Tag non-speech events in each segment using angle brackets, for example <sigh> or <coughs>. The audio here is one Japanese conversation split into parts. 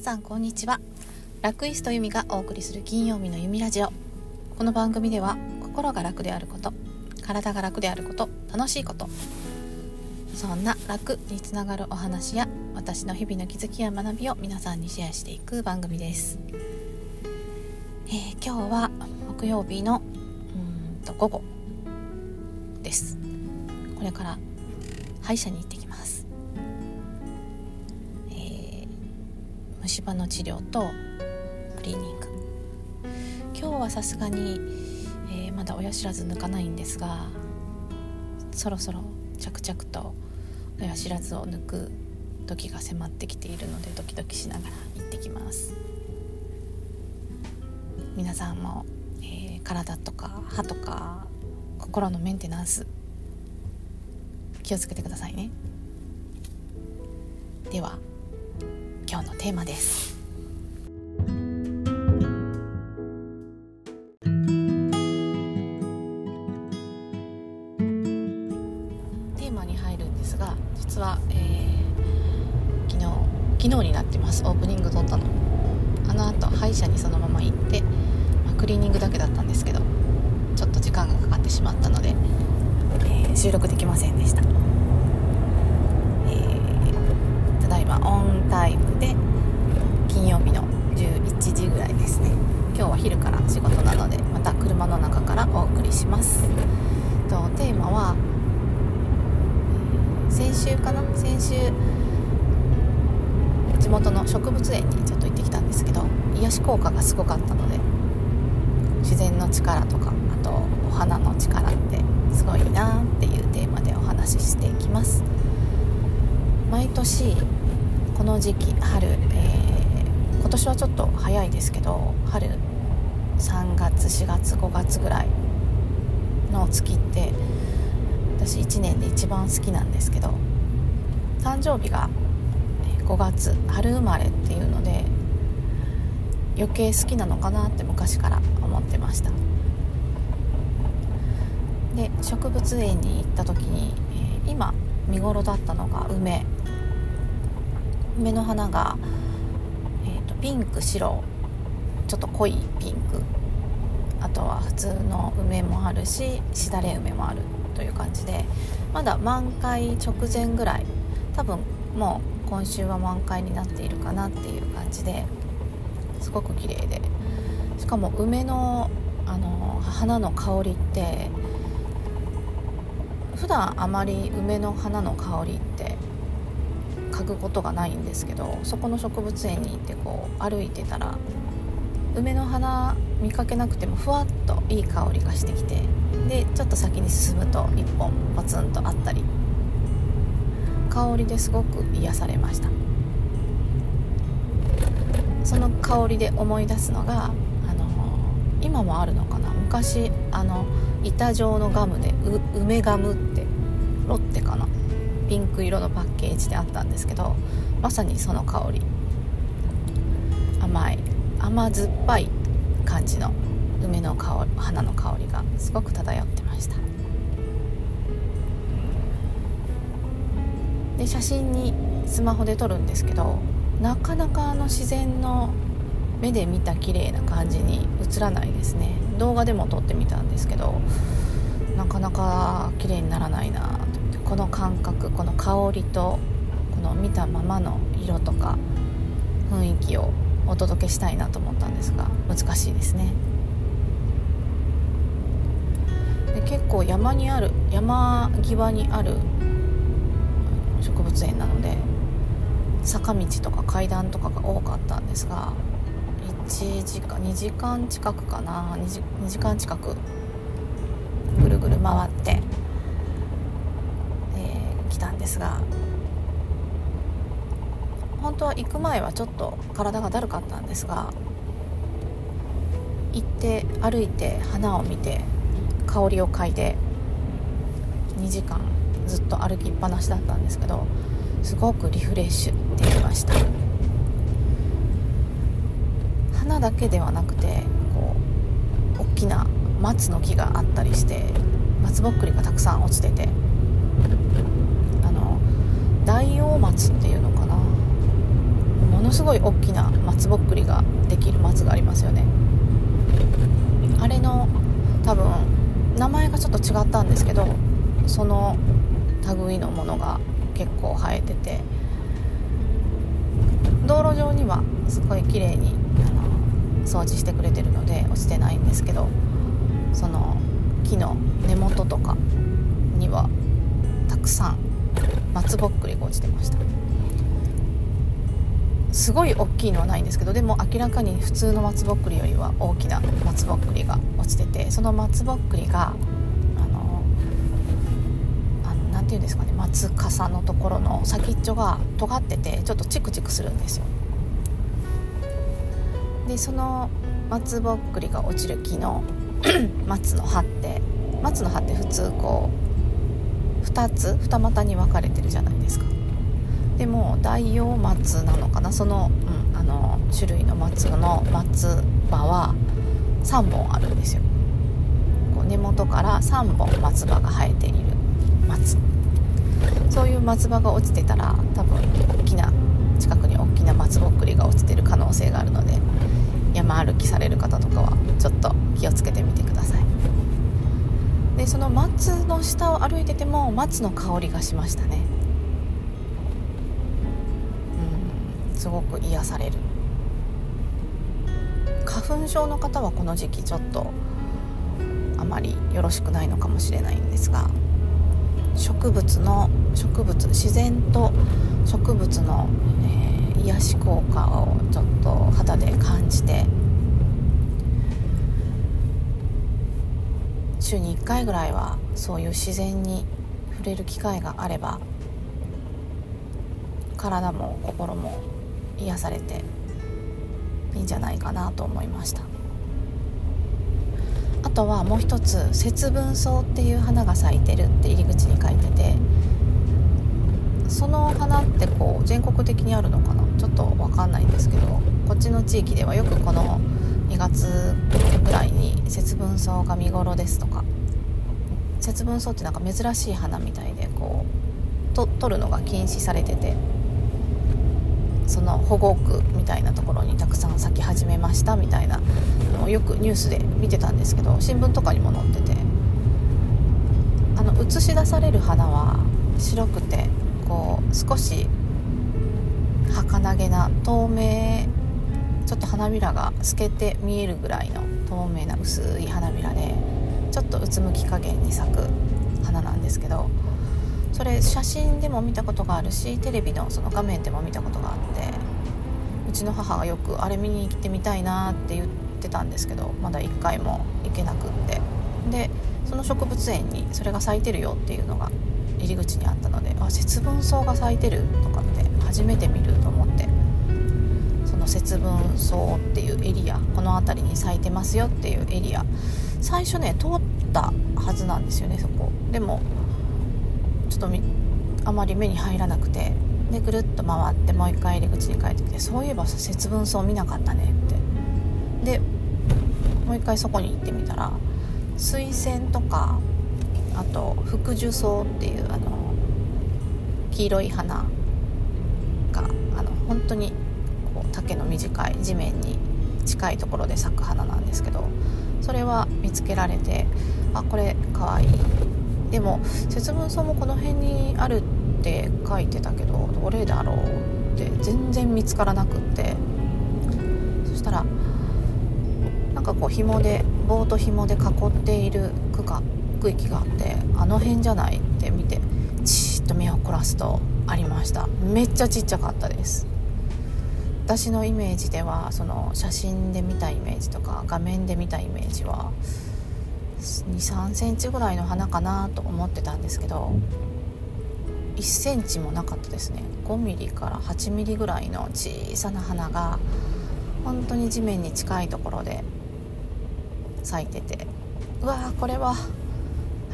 皆さんこんにちは。ラクイストユミがお送りする金曜日の弓ラジオ。この番組では心が楽であること体が楽であること楽しいことそんな楽につながるお話や私の日々の気づきや学びを皆さんにシェアしていく番組です、えー、今日は木曜日のうんと午後です。これから歯医者に行って虫歯の治療とクリーニング。今日はさすがに、えー、まだ親知らず抜かないんですがそろそろ着々と親知らずを抜く時が迫ってきているのでドキドキしながら行ってきます。皆さんも、えー、体とか歯とか心のメンテナンス気をつけてくださいね。では今日のテーマです。テーマに入るんですが実は、えー、昨日昨日になってます。オープニング撮ったの。あの後歯医者にそのまま行って、まあ、クリーニングだけだったんですけどちょっと時間がかかってしまったので、えー、収録できませんでした。だいまオンタイムで金曜日の11時ぐらいですね。今日は昼から仕事なのでまた車の中からお送りします。とテーマは先週かな？先週地元の植物園にちょっと行ってきたんですけど癒し効果がすごかったので自然の力とかあとお花の力ってすごいなっていうテーマでお話ししていきます。毎年この時期春、えー、今年はちょっと早いですけど春3月4月5月ぐらいの月って私1年で一番好きなんですけど誕生日が5月春生まれっていうので余計好きなのかなって昔から思ってました。で植物園に行った時に、今見頃だったのが梅。梅の花が、えーと、ピンク白ちょっと濃いピンク。あとは普通の梅もあるししだれ梅もあるという感じでまだ満開直前ぐらい多分もう今週は満開になっているかなっていう感じですごく綺麗で。しかも梅のあの花の香りって普段あまり梅の花の香りって嗅ぐことがないんですけどそこの植物園に行ってこう歩いてたら梅の花見かけなくてもふわっといい香りがしてきてでちょっと先に進むと1本ポツンとあったり。香りですごく癒されました。その香りで思い出すのがあの今もあるのかな？昔あの板状のガムで梅ガムってロッテかな？ピンク色のパッケージであったんですけどまさにその香り。甘い。甘酸っぱい感じの梅の香り花の香りがすごく漂ってました。で写真にスマホで撮るんですけどなかなかあの自然の目で見た綺麗な感じに映らないですね。動画でも撮ってみたんですけどなかなか綺麗にならないな。この感覚この香りとこの見たままの色とか雰囲気をお届けしたいなと思ったんですが難しいですね。で結構山にある山際にある植物園なので坂道とか階段とかが多かったんですが1時間2時間近くかな 2, 時2時間近くぐるぐる回ってたんですが本当は行く前はちょっと体がだるかったんですが行って歩いて花を見て香りを嗅いで2時間ずっと歩きっぱなしだったんですけどすごくリフレッシュできました。花だけではなくてこう大きな松の木があったりして松ぼっくりがたくさん落ちてて大王松っていうのかな。ものすごい大きな松ぼっくりができる松がありますよね。あれの多分名前がちょっと違ったんですけどその類のものが結構生えてて道路上にはすごい綺麗にあの掃除してくれてるので落ちてないんですけどその木の根元とかにはたくさん松ぼっくりが落ちてました。すごい大きいのはないんですけどでも明らかに普通の松ぼっくりよりは大きな松ぼっくりが落ちててその松ぼっくりがあの何て言うんですかね松かさのところの先っちょが尖っててちょっとチクチクするんですよ。でその松ぼっくりが落ちる木の <coughs> 松の葉って松の葉って普通こう2つ二股に分かれてるじゃないですか。でも大葉松なのかな。その,、うん、あの種類の松の松葉は3本あるんですよ。こう根元から3本松葉が生えている松。そういう松葉が落ちてたら多分大きな近くに大きな松ぼっくりが落ちてる可能性があるので山歩きされる方とかはちょっと気をつけてみてください。でその松の下を歩いてても松の香りがしましたね。うん。すごく癒される。花粉症の方はこの時期ちょっとあまりよろしくないのかもしれないんですが植物の植物自然と植物の、えー、癒し効果をちょっと肌で感じて週に1回ぐらいはそういう自然に触れる機会があれば体も心も癒されていいんじゃないかなと思いました。あとはもう一つ節分草っていう花が咲いてるって入り口に書いててその花ってこう全国的にあるのかな？ちょっと分かんないんですけどこっちの地域ではよくこの2月ぐらいに節分草が見頃ですとか。節分草ってなんか珍しい花みたいでこうと取るのが禁止されてて。その保護区みたいなところにたくさん咲き始めましたみたいなのをよくニュースで見てたんですけど新聞とかにも載ってて。あの映し出される花は白くてこう少し儚げな透明ちょっと花びらが透けて見えるぐらいの透明な薄い花びらでちょっとうつむき加減に咲く花なんですけどそれ写真でも見たことがあるしテレビのその画面でも見たことがあってうちの母がよくあれ見に行ってみたいなって言ってたんですけどまだ1回も行けなくって。でその植物園にそれが咲いてるよっていうのが入り口にあったのであ節分草が咲いてるとかって初めて見ると思って節分草っていうエリアこの辺りに咲いてますよっていうエリア。最初ね通ったはずなんですよねそこ。でもちょっとあまり目に入らなくて。でぐるっと回ってもう一回入り口に帰ってきてそういえば節分草見なかったねって。でもう一回そこに行ってみたら水仙とかあと福寿草っていうあの黄色い花があの本当にう丈の短い地面に近いところで咲く花なんですけどそれは見つけられてあこれかわいい。でも節分草もこの辺にあるって書いてたけどどれだろうって全然見つからなくって。そしたらなんかこう紐で棒と紐で囲っている区が区域があってあの辺じゃないって見てチーッと目を凝らすとありました。めっちゃちっちゃかったです。私のイメージではその写真で見たイメージとか画面で見たイメージは23センチぐらいの花かなと思ってたんですけど1センチもなかったですね。5ミリから8ミリぐらいの小さな花が本当に地面に近いところで咲いててうわーこれはは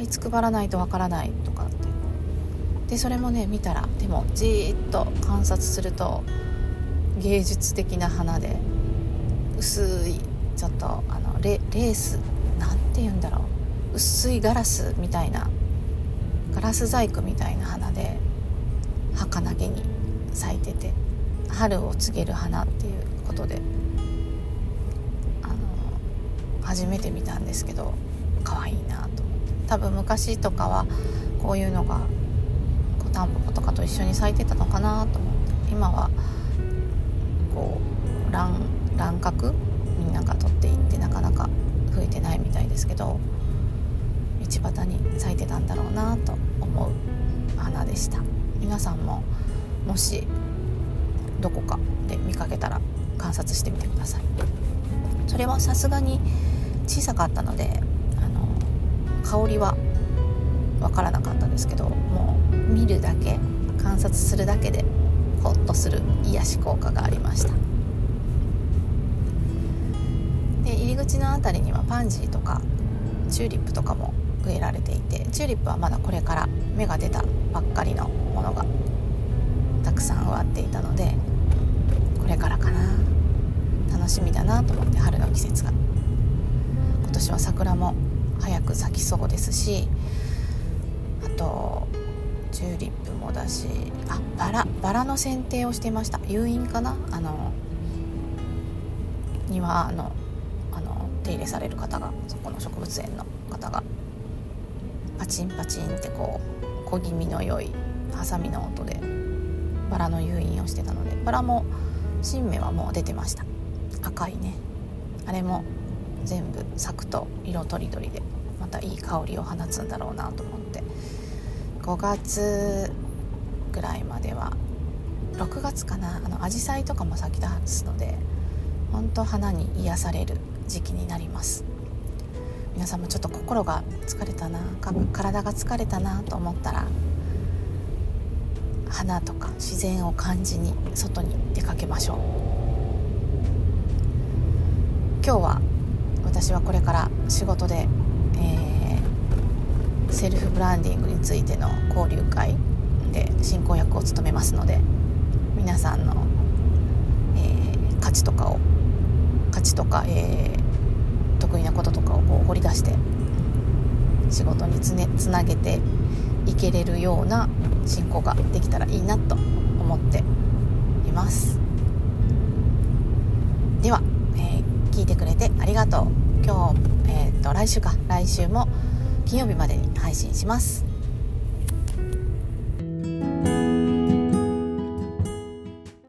いつくばらないとわからないとかって。でそれもね見たらでもじーっと観察すると芸術的な花で薄いちょっとあのレース何て言うんだろう。薄いガラスみたいなガラス細工みたいな花で儚げに咲いてて春を告げる花っていうことであの初めて見たんですけど可愛いなと思って。多分昔とかはこういうのがこうタンポポとかと一緒に咲いてたのかなと思って。今はこう乱乱獲みんなが取っていってなかなか増えてないみたいですけど道端に咲いてたんだろうなと思う花でした。皆さんももしどこかで見かけたら観察してみてください。それはさすがに小さかったのであの香りは分からなかったですけどもう見るだけ観察するだけでホッとする癒し効果がありました。で入り口の辺りにはパンジーとかチューリップとかも植えられていてチューリップはまだこれから芽が出たばっかりのものがたくさん植わっていたのでこれからかな。楽しみだなと思って春の季節が。今年は桜も早く咲きそうですしあとチューリップもだしあバラバラの剪定をしてました。誘引かな？あの庭のあの手入れされる方がそこの植物園の方がパチンパチンってこう小気味の良いハサミの音でバラの誘引をしてたのでバラも新芽はもう出てました。赤いね。あれも全部咲くと色とりどりでまたいい香りを放つんだろうなと思って。5月ぐらいまでは6月かなあの紫陽花とかも咲き出すので本当花に癒される時期になります。皆さんもちょっと心が疲れたな体が疲れたなと思ったら花とか自然を感じに外に出かけましょう。今日は私はこれから仕事で、えー、セルフブランディングについての交流会で進行役を務めますので皆さんの、えー、価値とかを価値とか、えー、得意なこととかをこう掘り出して仕事につ,、ね、つなげていけれるような進行ができたらいいなと思っています。では、えー、聞いてくれてありがとう。今日、えー、と来週か。来週も金曜日までに配信します。